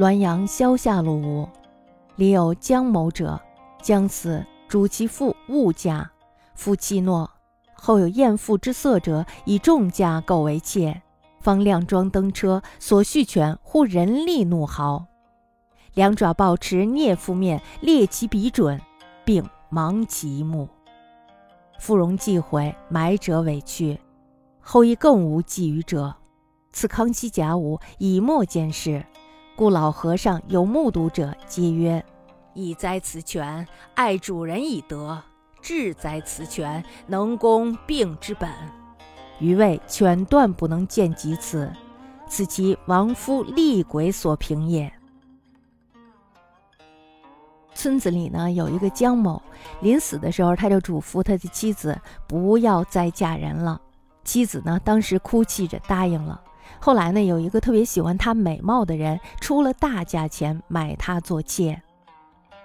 滦阳萧下路吴，里有姜某者，将死，主其父勿嫁，夫弃诺。后有艳妇之色者，以重价购为妾，方靓装登车，所续权忽人力怒号，两爪抱持聂夫面，猎其鼻准，并盲其目。妇容既毁，埋者委去，后亦更无觊觎者。此康熙甲午以末见事，故老和尚有目睹者，皆曰：“以哉此权，爱主人以德。”治哉此权，能攻病之本。余谓犬断不能见及此，此其亡夫厉鬼所凭也。村子里呢有一个姜某，临死的时候，他就嘱咐他的妻子不要再嫁人了。妻子呢当时哭泣着答应了。后来呢，有一个特别喜欢她美貌的人，出了大价钱买她做妾。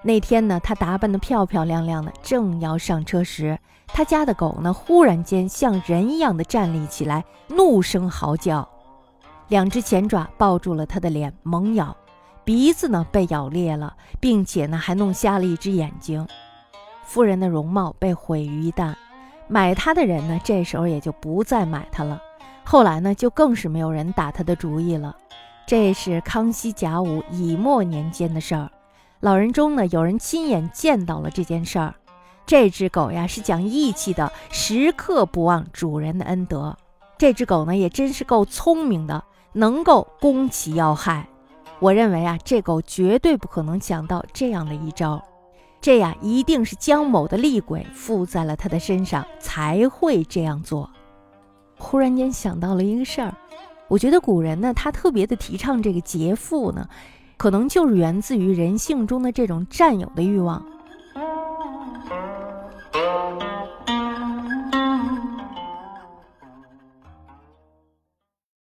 那天呢，他打扮得漂漂亮亮的，正要上车时，他家的狗呢，忽然间像人一样的站立起来，怒声嚎叫，两只前爪抱住了他的脸，猛咬，鼻子呢被咬裂了，并且呢还弄瞎了一只眼睛。夫人的容貌被毁于一旦，买他的人呢，这时候也就不再买他了。后来呢，就更是没有人打他的主意了。这是康熙甲午乙末年间的事儿。老人中呢，有人亲眼见到了这件事儿。这只狗呀，是讲义气的，时刻不忘主人的恩德。这只狗呢，也真是够聪明的，能够攻其要害。我认为啊，这狗绝对不可能想到这样的一招。这呀，一定是姜某的厉鬼附在了他的身上，才会这样做。忽然间想到了一个事儿，我觉得古人呢，他特别的提倡这个劫富呢。可能就是源自于人性中的这种占有的欲望。